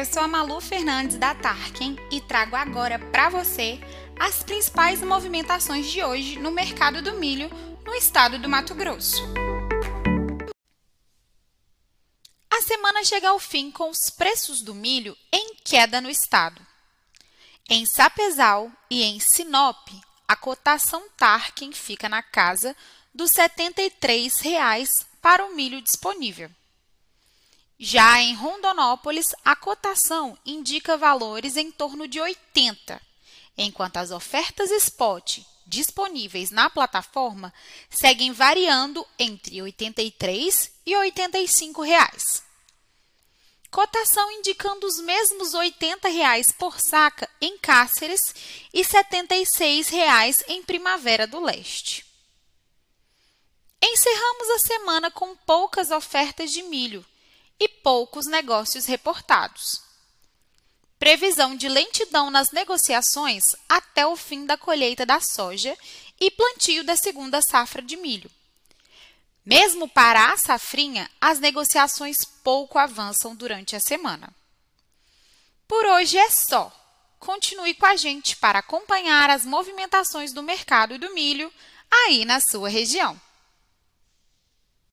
eu sou a Malu Fernandes da Tarkin e trago agora para você as principais movimentações de hoje no mercado do milho no estado do Mato Grosso. A semana chega ao fim com os preços do milho em queda no estado. Em Sapezal e em Sinop, a cotação Tarkin fica na casa dos R$ 73,00 para o milho disponível. Já em Rondonópolis, a cotação indica valores em torno de 80, enquanto as ofertas spot disponíveis na plataforma seguem variando entre 83 e 85 reais. Cotação indicando os mesmos 80 reais por saca em Cáceres e 76 reais em Primavera do Leste. Encerramos a semana com poucas ofertas de milho e poucos negócios reportados. Previsão de lentidão nas negociações até o fim da colheita da soja e plantio da segunda safra de milho. Mesmo para a safrinha, as negociações pouco avançam durante a semana. Por hoje é só. Continue com a gente para acompanhar as movimentações do mercado do milho aí na sua região.